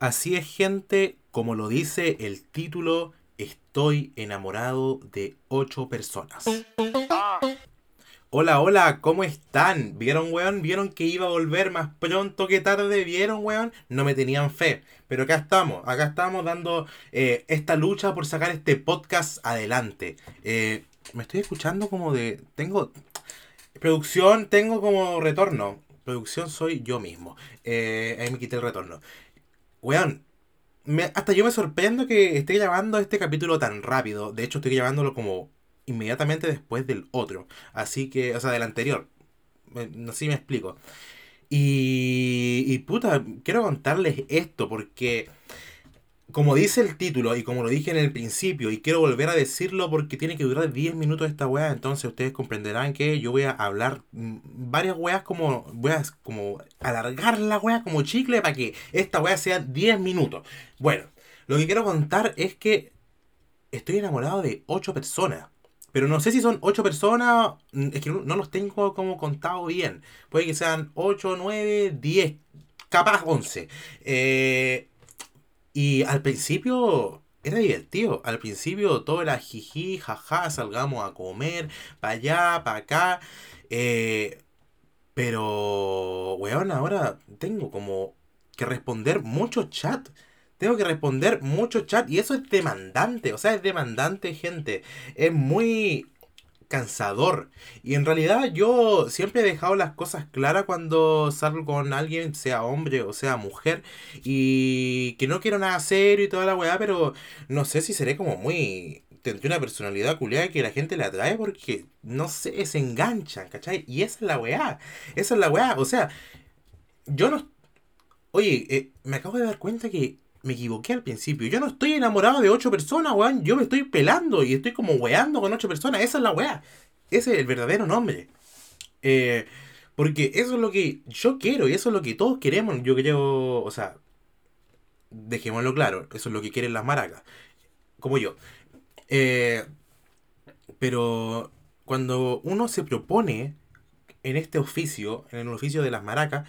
Así es, gente, como lo dice el título, estoy enamorado de ocho personas. Hola, hola, ¿cómo están? ¿Vieron, weón? ¿Vieron que iba a volver más pronto que tarde? ¿Vieron, weón? No me tenían fe. Pero acá estamos, acá estamos dando eh, esta lucha por sacar este podcast adelante. Eh, me estoy escuchando como de... Tengo... Producción, tengo como retorno. Producción soy yo mismo. Eh, ahí me quité el retorno. Weón, hasta yo me sorprendo que esté grabando este capítulo tan rápido. De hecho, estoy grabándolo como inmediatamente después del otro. Así que, o sea, del anterior. No sé me explico. Y, y puta, quiero contarles esto porque como dice el título y como lo dije en el principio, y quiero volver a decirlo porque tiene que durar 10 minutos esta weá, entonces ustedes comprenderán que yo voy a hablar mm, varias weas como, a como alargar la weá como chicle para que esta weá sea 10 minutos. Bueno, lo que quiero contar es que estoy enamorado de 8 personas. Pero no sé si son 8 personas, mm, es que no, los tengo como contado bien. Puede que sean 8, 9, 10, capaz 11. Eh, y al principio era divertido. Al principio todo era jiji, jaja, salgamos a comer, para allá, para acá. Eh, pero, weón, ahora tengo como que responder mucho chat. Tengo que responder mucho chat y eso es demandante, o sea, es demandante, gente. Es muy cansador. Y en realidad yo siempre he dejado las cosas claras cuando salgo con alguien, sea hombre o sea mujer, y que no quiero nada serio y toda la weá, pero no sé si seré como muy... Tendré una personalidad culiada que la gente le atrae porque, no sé, se enganchan, ¿cachai? Y esa es la weá. Esa es la weá. O sea, yo no... Oye, eh, me acabo de dar cuenta que me equivoqué al principio. Yo no estoy enamorado de ocho personas, weón. Yo me estoy pelando y estoy como weando con ocho personas. Esa es la weá. Ese es el verdadero nombre. Eh, porque eso es lo que yo quiero y eso es lo que todos queremos. Yo creo, o sea, dejémoslo claro. Eso es lo que quieren las maracas. Como yo. Eh, pero cuando uno se propone en este oficio, en el oficio de las maracas,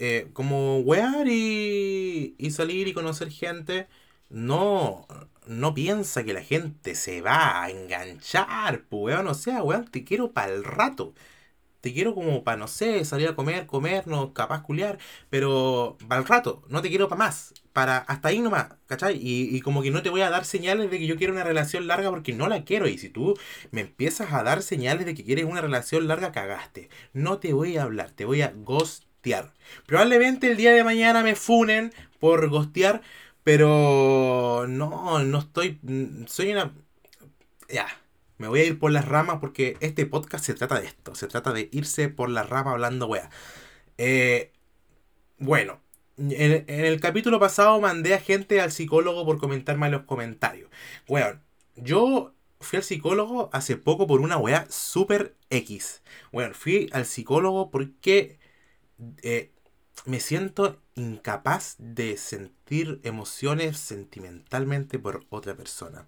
eh, como wear y, y salir y conocer gente, no, no piensa que la gente se va a enganchar, pues, weón. O sea, weón, te quiero para el rato. Te quiero como para, no sé, salir a comer, comernos, capaz culiar, pero para el rato, no te quiero para más. Para hasta ahí nomás, ¿cachai? Y, y como que no te voy a dar señales de que yo quiero una relación larga porque no la quiero. Y si tú me empiezas a dar señales de que quieres una relación larga, cagaste. No te voy a hablar, te voy a ghost Probablemente el día de mañana me funen por gostear, pero no, no estoy. Soy una. Ya, me voy a ir por las ramas porque este podcast se trata de esto. Se trata de irse por las ramas hablando wea. Eh, bueno, en, el capítulo pasado mandé a gente al psicólogo por comentarme en los comentarios. Weón, yo fui al psicólogo hace poco por una wea super X. Bueno, fui al psicólogo porque eh, me siento incapaz de sentir emociones sentimentalmente por otra persona.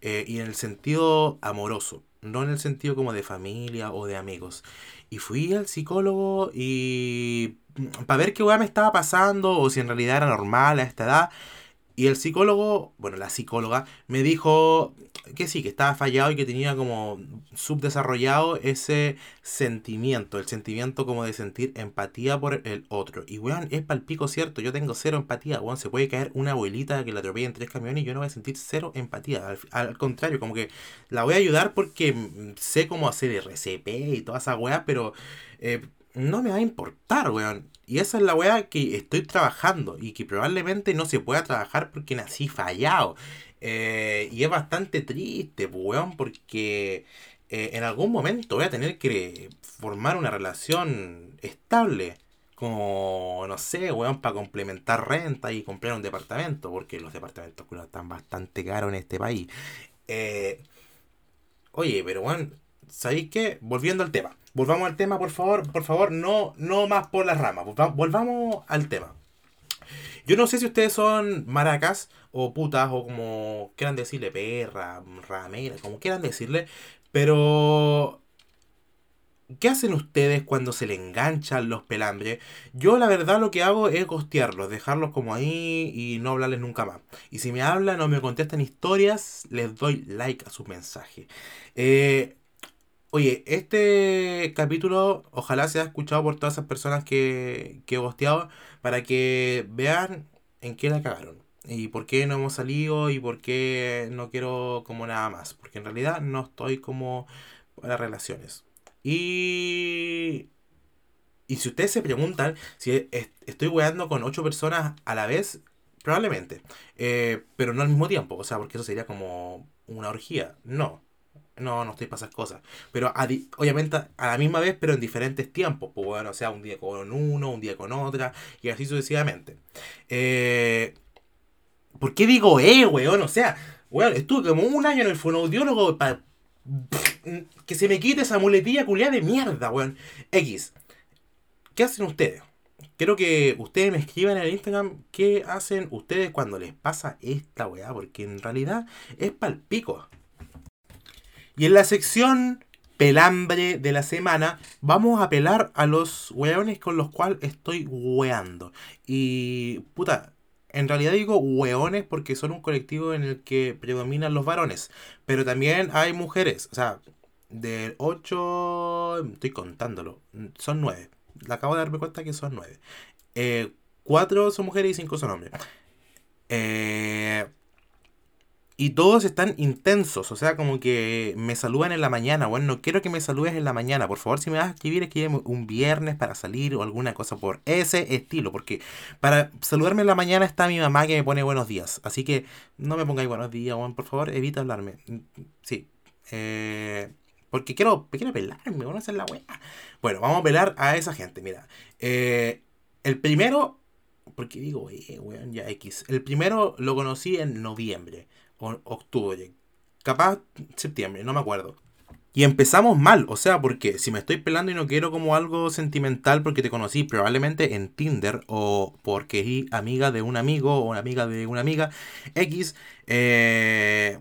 Eh, y en el sentido amoroso, no en el sentido como de familia o de amigos. Y fui al psicólogo y mm, para ver qué weá me estaba pasando o si en realidad era normal a esta edad. Y el psicólogo, bueno, la psicóloga, me dijo que sí, que estaba fallado y que tenía como subdesarrollado ese sentimiento, el sentimiento como de sentir empatía por el otro. Y weón, es palpico cierto, yo tengo cero empatía, weón, se puede caer una abuelita que la atropella en tres camiones y yo no voy a sentir cero empatía. Al, contrario, como que la voy a ayudar porque sé cómo hacer RCP y toda esa weá, pero eh, no me va a importar, weón. Y esa es la weá que estoy trabajando y que probablemente no se pueda trabajar porque nací fallado. Eh, y es bastante triste, pues, weón, porque eh, en algún momento voy a tener que formar una relación estable. Como, no sé, weón, para complementar renta y comprar un departamento, porque los departamentos están bastante caros en este país. Eh, oye, pero weón, ¿sabéis qué? Volviendo al tema. Volvamos al tema, por favor, por favor, no, no más por las ramas. Volvamos al tema. Yo no sé si ustedes son maracas o putas o como quieran decirle, perra, ramera, como quieran decirle, pero ¿Qué hacen ustedes cuando se le enganchan los pelambres? Yo la verdad lo que hago es gostearlos, dejarlos como ahí y no hablarles nunca más. Y si me hablan o me contestan historias, les doy like a su mensaje. Eh, oye, este capítulo ojalá sea escuchado por todas esas personas que, que gosteado para que vean en qué la cagaron. Y por qué no hemos salido y por qué no quiero como nada más. Porque en realidad no estoy como para relaciones. Y. Y si ustedes se preguntan si estoy weando con ocho personas a la vez, probablemente. Eh, pero no al mismo tiempo, o sea, porque eso sería como una orgía. No. No, no estoy para esas cosas. Pero obviamente a la misma vez, pero en diferentes tiempos. Pues bueno, o sea, un día con uno, un día con otra, y así sucesivamente. Eh, ¿Por qué digo eh, weón? O sea, weón, estuve como un año en el fonoaudiólogo para que se me quite esa muletilla culiada de mierda, weón. X. ¿Qué hacen ustedes? Quiero que ustedes me escriban en el Instagram qué hacen ustedes cuando les pasa esta weá, porque en realidad es palpico. Y en la sección pelambre de la semana, vamos a pelar a los weones con los cuales estoy weando. Y puta, en realidad digo hueones porque son un colectivo en el que predominan los varones. Pero también hay mujeres. O sea, de 8... Estoy contándolo. Son 9. Acabo de darme cuenta que son 9. Eh, 4 son mujeres y 5 son hombres. Eh, y todos están intensos, o sea, como que me saludan en la mañana. Bueno, no quiero que me saludes en la mañana. Por favor, si me vas a escribir, escríbeme un viernes para salir o alguna cosa por ese estilo. Porque para saludarme en la mañana está mi mamá que me pone buenos días. Así que no me pongáis buenos días, bueno, por favor, evita hablarme. Sí. Eh, porque quiero, quiero pelarme, vamos a hacer la weá. Bueno, vamos a pelar a esa gente, mira. Eh, el primero, porque digo, eh, weón, ya X. El primero lo conocí en noviembre octubre. Capaz septiembre, no me acuerdo. Y empezamos mal, o sea, porque si me estoy pelando y no quiero como algo sentimental porque te conocí probablemente en Tinder o porque eres amiga de un amigo o amiga de una amiga X, eh,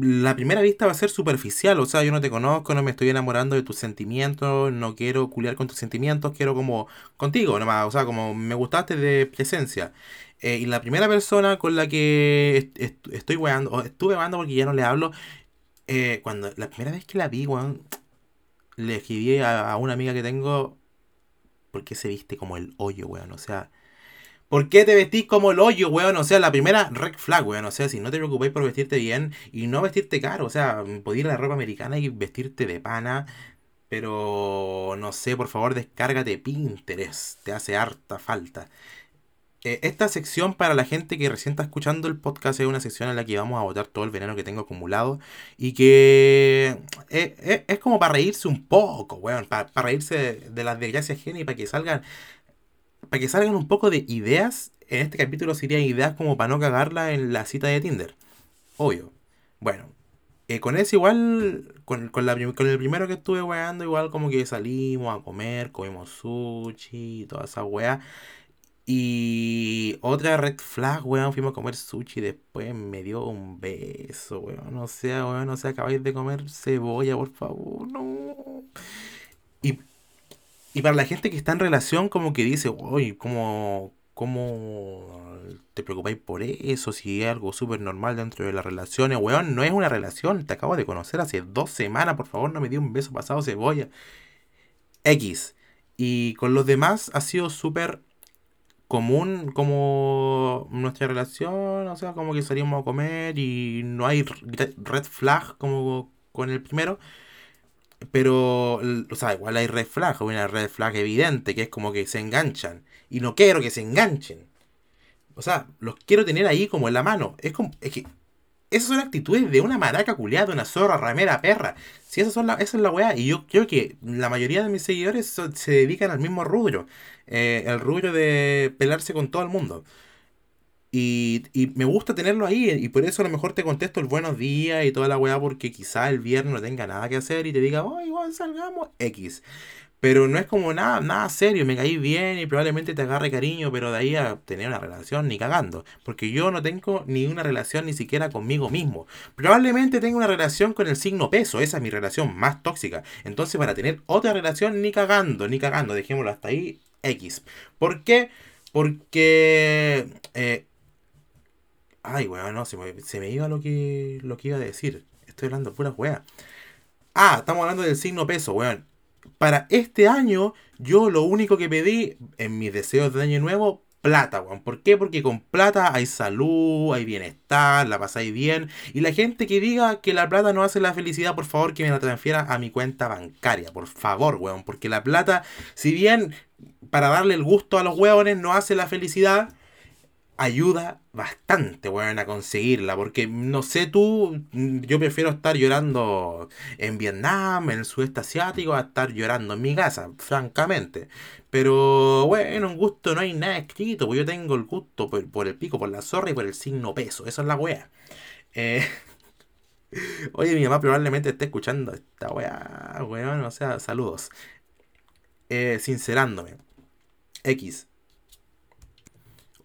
la primera vista va a ser superficial, o sea, yo no te conozco, no me estoy enamorando de tus sentimientos, no quiero culiar con tus sentimientos, quiero como contigo nomás, o sea, como me gustaste de presencia. Eh, y la primera persona con la que estoy weando, o estuve weando porque ya no le hablo, eh, cuando la primera vez que la vi, weón, le escribí a, una amiga que tengo, ¿por qué se viste como el hoyo, weón? O sea, ¿por qué te vestís como el hoyo, weón? O sea, la primera red flag, weón. O sea, si no te preocupáis por vestirte bien y no vestirte caro, o sea, podés ir a la ropa americana y vestirte de pana. Pero no sé, por favor, descárgate Pinterest. Te hace harta falta. Eh, esta sección para la gente que recién está escuchando el podcast es una sección en la que vamos a botar todo el veneno que tengo acumulado y que eh, eh, es, como para reírse un poco, weón, para, reírse de, las desgracias genes y para que salgan para que salgan un poco de ideas. En este capítulo serían ideas como para no cagarla en la cita de Tinder. Obvio. Bueno, con ese igual, con, con, la, con el primero que estuve weando, igual como que salimos a comer, comimos sushi y toda esa wea. Y otra red flag, weón, fuimos a comer sushi y después me dio un beso, weón. No sé, weón, no sé, acabáis de comer cebolla, por favor, no. Y, y para la gente que está en relación, como que dice, uy, ¿cómo, cómo te preocupáis por eso? Si es algo súper normal dentro de las relaciones, weón, no es una relación, te acabo de conocer hace dos semanas, por favor, no me dio un beso pasado cebolla. X. Y con los demás ha sido súper común como nuestra relación, o sea, como que salimos a comer y no hay red flag como con el primero. Pero, o sea, igual hay red flag, una red flag evidente, que es como que se enganchan. Y no quiero que se enganchen. O sea, los quiero tener ahí como en la mano. Es como, es que esas son actitudes de una maraca culiada, una zorra, ramera, perra. Si esas son la, esa es la weá. Y yo creo que la mayoría de mis seguidores se dedican al mismo rubro. Eh, el rubro de pelarse con todo el mundo. Y, y, me gusta tenerlo ahí. Y por eso a lo mejor te contesto el buenos días y toda la weá. Porque quizá el viernes no tenga nada que hacer y te diga, oh, igual salgamos X. Pero no es como nada, nada serio, me caí bien y probablemente te agarre cariño, pero de ahí a tener una relación ni cagando. Porque yo no tengo ni una relación ni siquiera conmigo mismo. Probablemente tenga una relación con el signo peso, esa es mi relación más tóxica. Entonces para tener otra relación ni cagando, ni cagando, dejémoslo hasta ahí, X. ¿Por qué? Porque... Eh, ay, weón, no, se me, se me, iba lo que, lo que iba a decir. Estoy hablando pura weá. Ah, estamos hablando del signo peso, weón para este año, yo lo único que pedí en mis deseos de año nuevo, plata, weón. ¿Por qué? Porque con plata hay salud, hay bienestar, la pasáis bien. Y la gente que diga que la plata no hace la felicidad, por favor, que me la transfiera a mi cuenta bancaria. Por favor, weón. Porque la plata, si bien para darle el gusto a los weones no hace la felicidad, ayuda bastante, weón, a conseguirla. Porque no sé tú, yo prefiero estar llorando en Vietnam, en el sudeste asiático, a estar llorando en mi casa, francamente. Pero bueno, un gusto no hay nada escrito, pues yo tengo el gusto por, el pico, por la zorra y por el signo peso. Eso es la wea. Eh, oye, mi mamá probablemente esté escuchando esta wea, weón, o sea, saludos. Eh, sincerándome. X.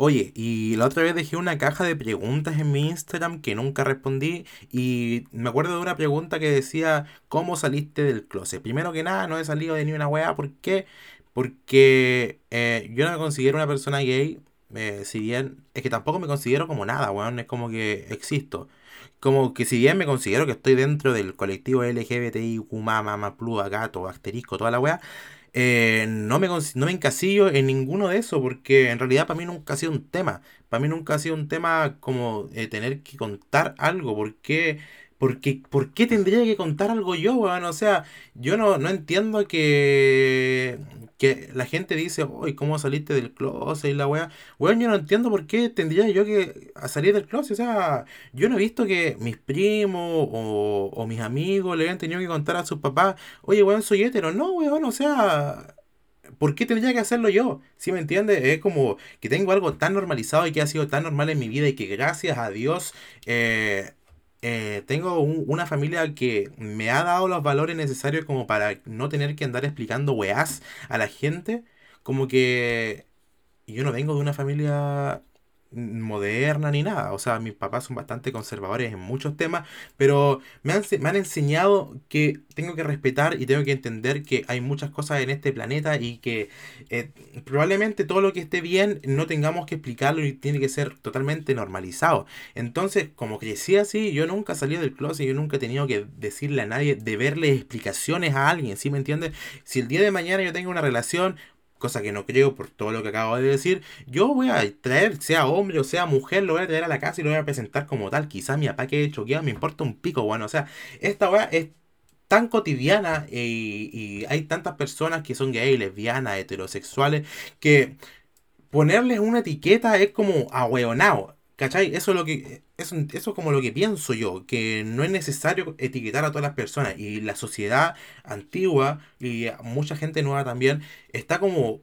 Oye, y la otra vez dejé una caja de preguntas en mi Instagram que nunca respondí y me acuerdo de una pregunta que decía, ¿cómo saliste del closet? Primero que nada, no he salido de ni una weá, ¿por qué? Porque eh, yo no me considero una persona gay, eh, si bien, es que tampoco me considero como nada, weón, es como que existo. Como que si bien me considero que estoy dentro del colectivo LGBTIQ, mamá, plus, gato, asterisco, toda la weá, eh, no, me, no me encasillo en ninguno de eso, porque en realidad para mí nunca ha sido un tema. Para mí nunca ha sido un tema como eh, tener que contar algo, porque porque, ¿por qué tendría que contar algo yo, weón? O sea, yo no, no entiendo que, que la gente dice, uy, ¿cómo saliste del closet y la weá? Weón, yo no entiendo por qué tendría yo que salir del closet. O sea, yo no he visto que mis primos o, mis amigos le hayan tenido que contar a sus papás, oye, weón, soy hetero. No, weón, o sea... ¿Por qué tendría que hacerlo yo? ¿Sí me entiendes? Es como que tengo algo tan normalizado y que ha sido tan normal en mi vida y que gracias a Dios eh, eh, tengo una familia que me ha dado los valores necesarios como para no tener que andar explicando weás a la gente. Como que yo no vengo de una familia moderna ni nada. O sea, mis papás son bastante conservadores en muchos temas, pero me han, me han enseñado que tengo que respetar y tengo que entender que hay muchas cosas en este planeta y que eh, probablemente todo lo que esté bien no tengamos que explicarlo y tiene que ser totalmente normalizado. Entonces, como crecí así, yo nunca salí del closet, yo nunca he tenido que decirle a nadie, de verle explicaciones a alguien, ¿sí me entiendes? Si el día de mañana yo tengo una relación, cosa que no creo por todo lo que acabo de decir, yo voy a traer, sea hombre o sea mujer, lo voy a traer a la casa y lo voy a presentar como tal. Quizá mi papá que choqueado me importa un pico, bueno, o sea, esta weá es tan cotidiana y, y, hay tantas personas que son gay, lesbianas, heterosexuales, que ponerles una etiqueta es como ahueonado. ¿Cachai? Eso es lo que. Eso, eso es como lo que pienso yo, que no es necesario etiquetar a todas las personas. Y la sociedad antigua y mucha gente nueva también está como.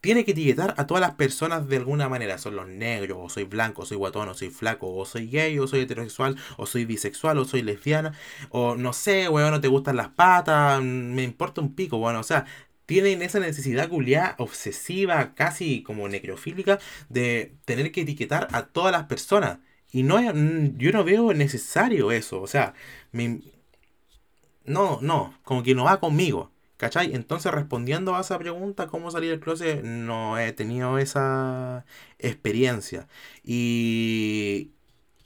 Tiene que etiquetar a todas las personas de alguna manera. Son los negros, o soy blanco, o soy guatón, o soy flaco, o soy gay, o soy heterosexual, o soy bisexual, o soy lesbiana, o no sé, weón, no te gustan las patas, me importa un pico, bueno, o sea, tienen esa necesidad culiada obsesiva, casi como necrofílica, de tener que etiquetar a todas las personas. Y no yo no veo necesario eso. O sea, no, no, como que no va conmigo. ¿Cachai? Entonces, respondiendo a esa pregunta, ¿cómo salir del closet? No he tenido esa experiencia. Y,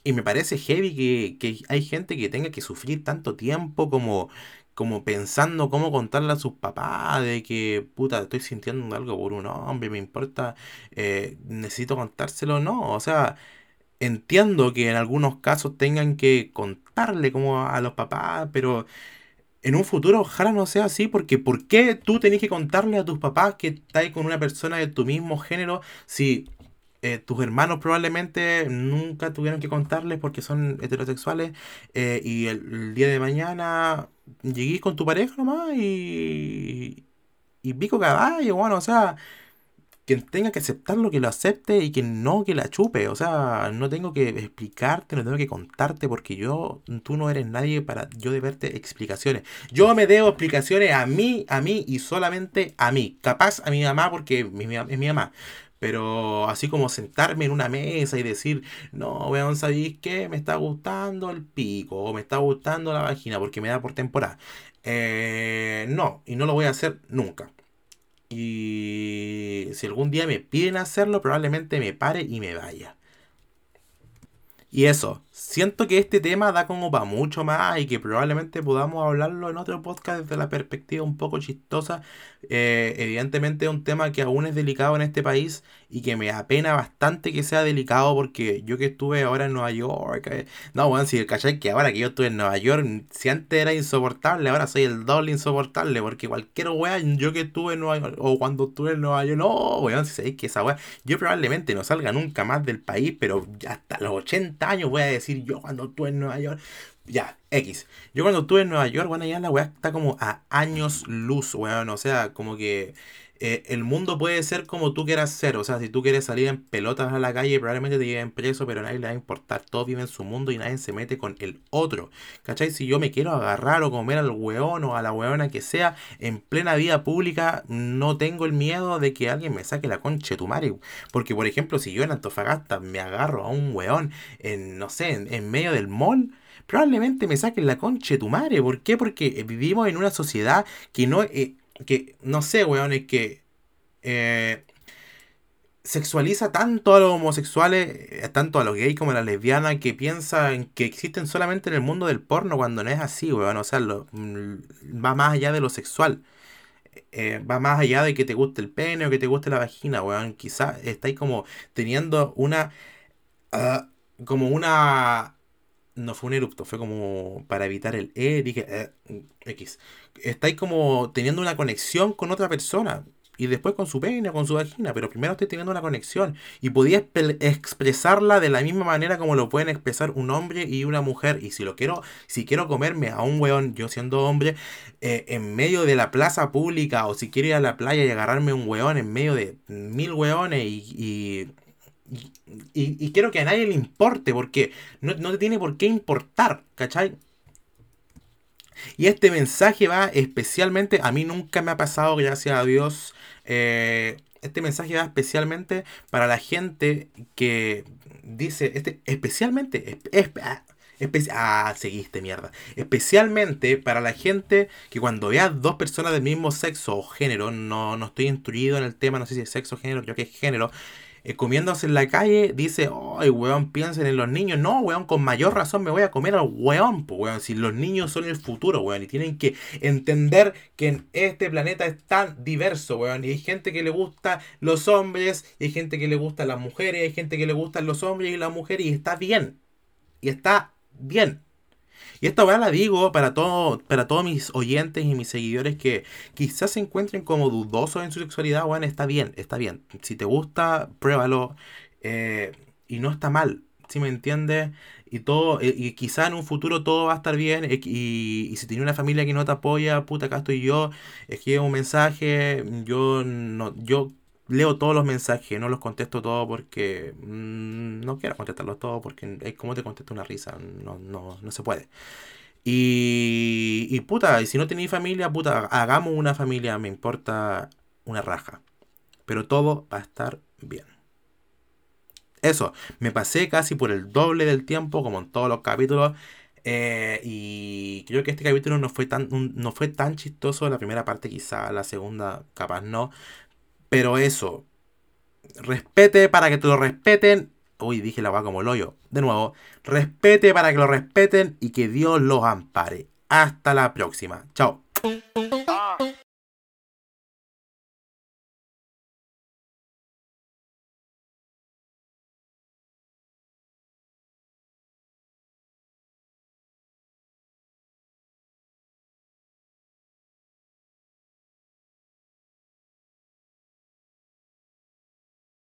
y me parece heavy que, que hay gente que tenga que sufrir tanto tiempo como como pensando cómo contarle a sus papás de que, puta, estoy sintiendo algo por un hombre, me importa, eh, necesito contárselo, no, o sea, entiendo que en algunos casos tengan que contarle como a los papás, pero en un futuro ojalá no sea así, porque ¿por qué tú tenés que contarle a tus papás que estás con una persona de tu mismo género si eh, tus hermanos probablemente nunca tuvieron que contarles porque son heterosexuales eh, y el, día de mañana llegué con tu pareja nomás y, y pico caballo, bueno, o sea, quien tenga que aceptarlo, que lo acepte y quien no, que la chupe. O sea, no tengo que explicarte, no tengo que contarte porque yo, tú no eres nadie para yo deberte explicaciones. Yo me debo explicaciones a mí, a mí y solamente a mí. Capaz a mi mamá porque es mi mamá. Pero así como sentarme en una mesa y decir, no, weón, ¿sabéis qué? Me está gustando el pico o me está gustando la vagina porque me da por temporada. Eh, no, y no lo voy a hacer nunca. Y si algún día me piden hacerlo, probablemente me pare y me vaya. Y eso, siento que este tema da como para mucho más y que probablemente podamos hablarlo en otro podcast desde la perspectiva un poco chistosa. Eh, evidentemente es un tema que aún es delicado en este país y que me apena bastante que sea delicado porque yo que estuve ahora en Nueva York. Eh, no, bueno, si cachai que ahora que yo estuve en Nueva York, si antes era insoportable, ahora soy el doble insoportable porque cualquier weá, yo que estuve en Nueva York o cuando estuve en Nueva York, no, weón, si sabéis que esa weá, yo probablemente no salga nunca más del país, pero hasta los 80 años voy a decir yo cuando estuve en Nueva York. Ya, X. Yo cuando estuve en Nueva York, bueno, ya la weá está como a años luz, weón. O sea, como que eh, el mundo puede ser como tú quieras ser. O sea, si tú quieres salir en pelotas a la calle, probablemente te lleven preso, pero a nadie le va a importar. Todos viven su mundo y nadie se mete con el otro. ¿Cachai? Si yo me quiero agarrar o comer al weón o a la weona que sea en plena vida pública, no tengo el miedo de que alguien me saque la concha de tu madre. Porque, por ejemplo, si yo en Antofagasta me agarro a un weón en, no sé, en, medio del mall probablemente me saquen la concha de tu madre. ¿Por qué? Porque vivimos en una sociedad que no, eh, que, no sé, weón, es que eh, sexualiza tanto a los homosexuales, eh, tanto a los gays como a las lesbianas, que piensan que existen solamente en el mundo del porno cuando no es así, weón. O sea, mm, va más allá de lo sexual. Eh, va más allá de que te guste el pene o que te guste la vagina, weón. Quizás estáis como teniendo una... Ah, como una no fue un erupto, fue como para evitar el E, dije, eh, X. Estáis como teniendo una conexión con otra persona. Y después con su pene con su vagina. Pero primero estoy teniendo una conexión. Y podía expresarla de la misma manera como lo pueden expresar un hombre y una mujer. Y si lo quiero, si quiero comerme a un weón, yo siendo hombre, eh, en medio de la plaza pública, o si quiero ir a la playa y agarrarme un weón en medio de mil weones y y, quiero que a nadie le importe, porque no, te tiene por qué importar, ¿cachai? Y este mensaje va especialmente, a mí nunca me ha pasado, gracias a Dios, eh, este mensaje va especialmente para la gente que dice, este, especialmente, ah, ah, seguiste mierda. Especialmente para la gente que cuando vea dos personas del mismo sexo o género, no, no estoy instruido en el tema, no sé si es sexo o género, creo que es género, eh, comiéndose en la calle, dice, ay, weón, piensen en los niños. No, weón, con mayor razón me voy a comer al weón, pues, weón. Si los niños son el futuro, weón, y tienen que entender que en este planeta es tan diverso, weón. Y hay gente que le gusta los hombres, y hay gente que le gusta las mujeres, y hay gente que le gustan los hombres y las mujeres, y está bien. Y está bien. Y esta weá la digo para, todo, para todos mis oyentes y mis seguidores que quizás se encuentren como dudosos en su sexualidad, weón, está bien, está bien. Si te gusta, pruébalo. Eh, y no está mal, si me entiendes? Y todo, eh, y quizá en un futuro todo va a estar bien. Eh, y, si tienes una familia que no te apoya, puta, acá estoy yo. Escribe un mensaje. Yo no, yo leo todos los mensajes, no los contesto todos porque mm, no quiero contestarlos todos porque es como te contesto una risa, no, no, no se puede. Y, y puta, y si no tenéis familia, puta, hagamos una familia, me importa una raja. Pero todo va a estar bien. Eso, me pasé casi por el doble del tiempo, como en todos los capítulos. Eh, y creo que este capítulo no fue tan, no fue tan chistoso la primera parte, quizá la segunda, capaz no. Pero eso, respete para que te lo respeten. Uy, dije la va como el hoyo. De nuevo, respete para que lo respeten y que Dios los ampare. Hasta la próxima. Chao.